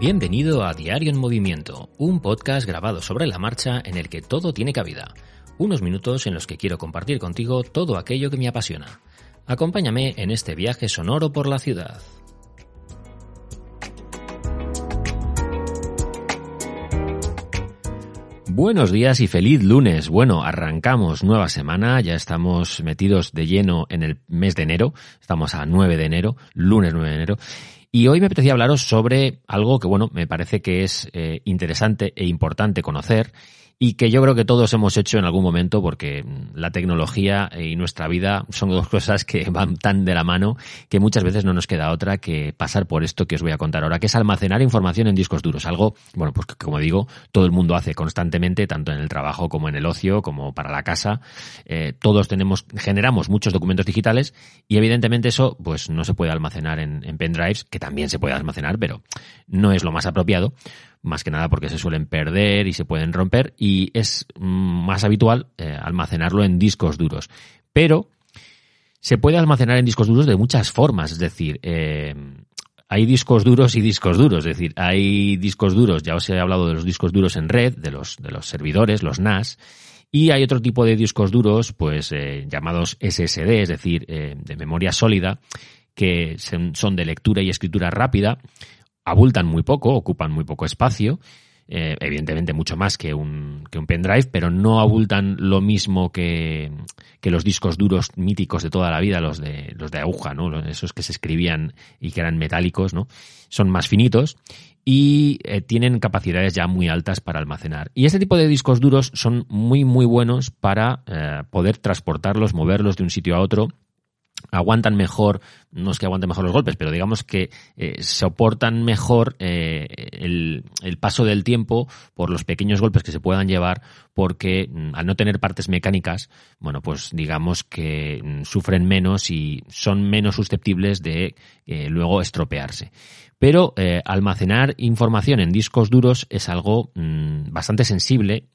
Bienvenido a Diario en Movimiento, un podcast grabado sobre la marcha en el que todo tiene cabida. Unos minutos en los que quiero compartir contigo todo aquello que me apasiona. Acompáñame en este viaje sonoro por la ciudad. Buenos días y feliz lunes. Bueno, arrancamos nueva semana, ya estamos metidos de lleno en el mes de enero, estamos a 9 de enero, lunes 9 de enero, y hoy me apetecía hablaros sobre algo que, bueno, me parece que es eh, interesante e importante conocer y que yo creo que todos hemos hecho en algún momento porque la tecnología y nuestra vida son dos cosas que van tan de la mano que muchas veces no nos queda otra que pasar por esto que os voy a contar ahora, que es almacenar información en discos duros. Algo, bueno, pues que como digo, todo el mundo hace constantemente, tanto en el trabajo como en el ocio, como para la casa. Eh, todos tenemos, generamos muchos documentos digitales y evidentemente eso, pues no se puede almacenar en, en pendrives, que también se puede almacenar, pero no es lo más apropiado más que nada porque se suelen perder y se pueden romper y es mm, más habitual eh, almacenarlo en discos duros. Pero se puede almacenar en discos duros de muchas formas, es decir, eh, hay discos duros y discos duros, es decir, hay discos duros, ya os he hablado de los discos duros en red, de los, de los servidores, los NAS, y hay otro tipo de discos duros, pues eh, llamados SSD, es decir, de memoria sólida, que son de lectura y escritura rápida, abultan muy poco, ocupan muy poco espacio, eh, evidentemente mucho más que un, que un pendrive, pero no abultan lo mismo que, que, los discos duros míticos de toda la vida, los de, los de aguja, ¿no? esos que se escribían y que eran metálicos, ¿no? Son más finitos y eh, tienen capacidades ya muy altas para almacenar. Y este tipo de discos duros son muy, muy buenos para eh, poder transportarlos, moverlos de un sitio a otro aguantan mejor, no es que aguanten mejor los golpes, pero digamos que eh, soportan mejor eh, el, paso del tiempo por los pequeños golpes que se puedan llevar, porque mm, al no tener partes mecánicas, bueno, pues digamos que mm, sufren menos y son menos susceptibles de eh, luego estropearse. Pero almacenar información en discos duros es algo mm, bastante sensible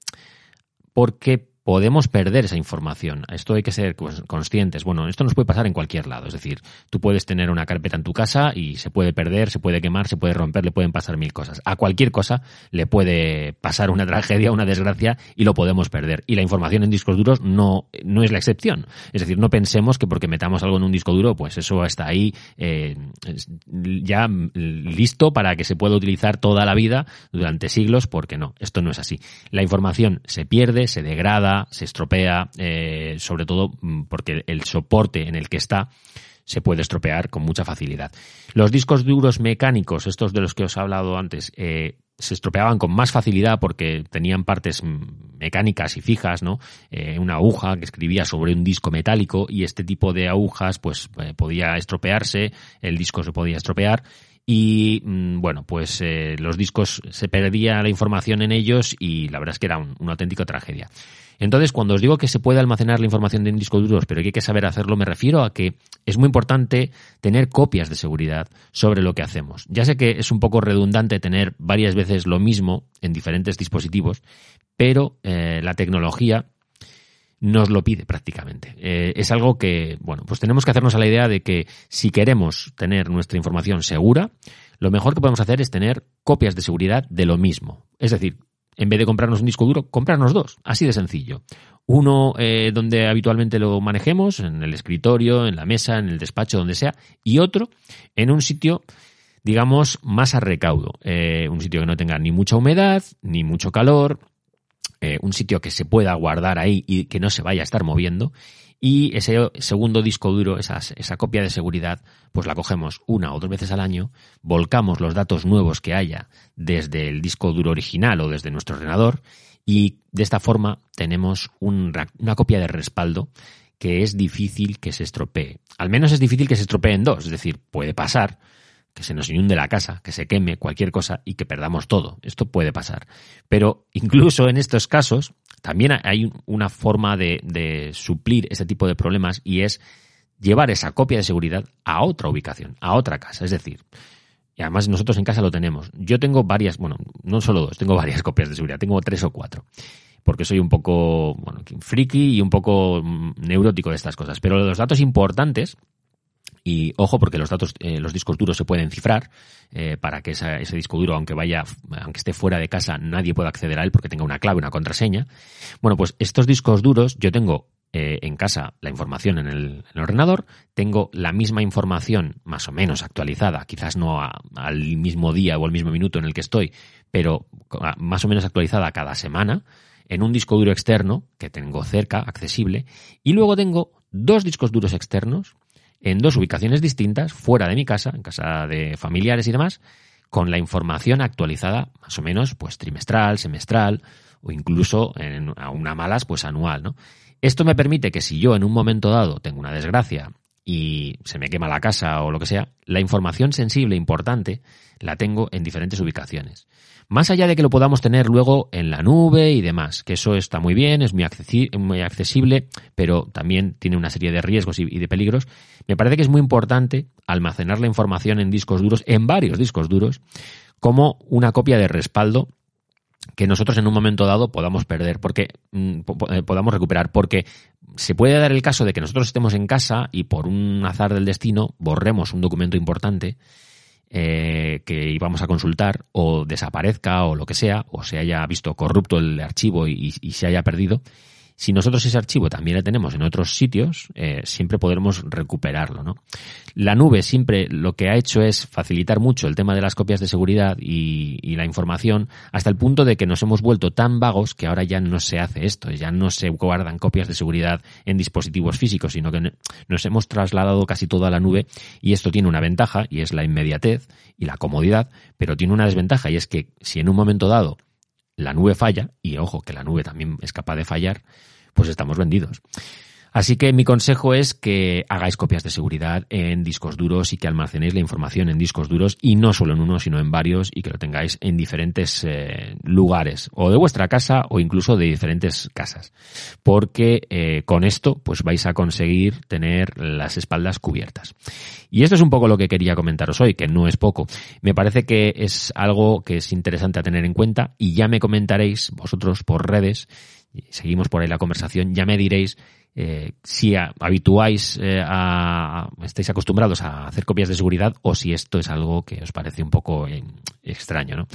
porque podemos perder esa información. Esto hay que ser conscientes. Bueno, esto nos puede pasar en cualquier lado. Es decir, tú puedes tener una carpeta en tu casa y se puede perder, se puede quemar, se puede romper, le pueden pasar mil cosas. A cualquier cosa le puede pasar una tragedia, una desgracia y lo podemos perder. Y la información en discos duros no, no es la excepción. Es decir, no pensemos que porque metamos algo en un disco duro, pues eso está ahí eh, ya listo para que se pueda utilizar toda la vida durante siglos, porque no, esto no es así. La información se pierde, se degrada, se estropea, eh, sobre todo mm, porque el soporte en el que está se puede estropear con mucha facilidad. Los discos duros mecánicos, estos de los que os he hablado antes, eh, se estropeaban con más facilidad porque tenían partes mm, mecánicas y fijas, ¿no? Eh, una aguja que escribía sobre un disco metálico y este tipo de agujas pues podía estropearse, el disco se podía estropear y mm, bueno, pues los discos se perdía la información en ellos y la verdad es que era una auténtica tragedia. Entonces, cuando os digo que se puede almacenar la información en discos duros, pero que hay que saber hacerlo, me refiero a que es muy importante tener copias de seguridad sobre lo que hacemos. Ya sé que es un poco redundante tener varias veces lo mismo en diferentes dispositivos, pero eh, la tecnología nos lo pide prácticamente. Eh, es algo que, bueno, pues tenemos que hacernos a la idea de que si queremos tener nuestra información segura, lo mejor que podemos hacer es tener copias de seguridad de lo mismo. Es decir, en vez de comprarnos un disco duro, comprarnos dos. Así de sencillo. Uno eh, donde habitualmente lo manejemos, en el escritorio, en la mesa, en el despacho, donde sea, y otro en un sitio, digamos, más a recaudo. Eh, un sitio que no tenga ni mucha humedad, ni mucho calor, eh, un sitio que se pueda guardar ahí y que no se vaya a estar moviendo y ese segundo disco duro, esa, esa copia de seguridad, pues la cogemos una o dos veces al año, volcamos los datos nuevos que haya desde el disco duro original o desde nuestro ordenador Y de esta forma tenemos una copia de respaldo que es difícil que se estropee. Al menos es difícil que se estropee en dos, es decir, puede pasar que se nos inunde la casa, que se queme cualquier cosa y que perdamos todo. Esto puede pasar. Pero incluso en estos casos, también hay una forma de, de suplir este tipo de problemas y es llevar esa copia de seguridad a otra ubicación, a otra casa. Es decir, y además nosotros en casa lo tenemos. Yo tengo varias, bueno, no solo dos, tengo varias copias de seguridad, tengo tres o cuatro porque soy un poco, bueno, friki y un poco neurótico de estas cosas. Pero los datos importantes, y ojo, porque los datos, eh, los discos duros se pueden cifrar eh, para que ese disco duro, aunque vaya, aunque esté fuera de casa, nadie pueda acceder a él porque tenga una clave, una contraseña. Bueno, pues estos discos duros, yo tengo eh, en casa la información en el, ordenador, tengo la misma información más o menos actualizada, quizás no al mismo día o al mismo minuto en el que estoy, pero más o menos actualizada cada semana en un disco duro externo que tengo cerca, accesible, y luego tengo dos discos duros externos en dos ubicaciones distintas, fuera de mi casa, en casa de familiares y demás, con la información actualizada más o menos pues trimestral, semestral o incluso en, a una malas pues anual, ¿no? Esto me permite que si yo en un momento dado tengo una desgracia y se me quema la casa o lo que sea, la información sensible importante la tengo en diferentes ubicaciones. Más allá de que lo podamos tener luego en la nube y demás, que eso está muy bien, es muy, accesible, pero también tiene una serie de riesgos y de peligros, me parece que es muy importante almacenar la información en discos duros, en varios discos duros, como una copia de respaldo que nosotros en un momento dado podamos perder, porque mm, eh, podamos recuperar, porque se puede dar el caso de que nosotros estemos en casa y por un azar del destino borremos un documento importante eh, que íbamos a consultar o desaparezca o lo que sea, o se haya visto corrupto el archivo y, se haya perdido, si nosotros ese archivo también lo tenemos en otros sitios, eh, siempre podremos recuperarlo. ¿no? La nube siempre lo que ha hecho es facilitar mucho el tema de las copias de seguridad y, y, la información hasta el punto de que nos hemos vuelto tan vagos que ahora ya no se hace esto, ya no se guardan copias de seguridad en dispositivos físicos, sino que nos hemos trasladado casi todo a la nube y esto tiene una ventaja y es la inmediatez y la comodidad, pero tiene una desventaja y es que si en un momento dado la nube falla, y ojo que la nube también es capaz de fallar, pues estamos vendidos. Así que mi consejo es que hagáis copias de seguridad en discos duros y que almacenéis la información en discos duros y no solo en uno, sino en varios y que lo tengáis en diferentes eh, lugares o de vuestra casa o incluso de diferentes casas. Porque eh, con esto pues vais a conseguir tener las espaldas cubiertas. Y esto es un poco lo que quería comentaros hoy, que no es poco. Me parece que es algo que es interesante a tener en cuenta y ya me comentaréis vosotros por redes seguimos por ahí la conversación, ya me diréis eh, si habituáis eh, a, estáis acostumbrados a hacer copias de seguridad o si esto es algo que os parece un poco eh, extraño, ¿no?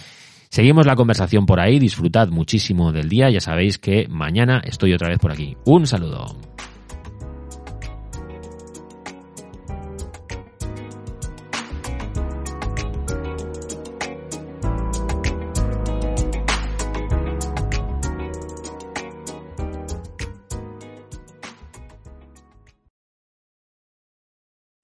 Seguimos la conversación por ahí, disfrutad muchísimo del día, ya sabéis que mañana estoy otra vez por aquí. Un saludo.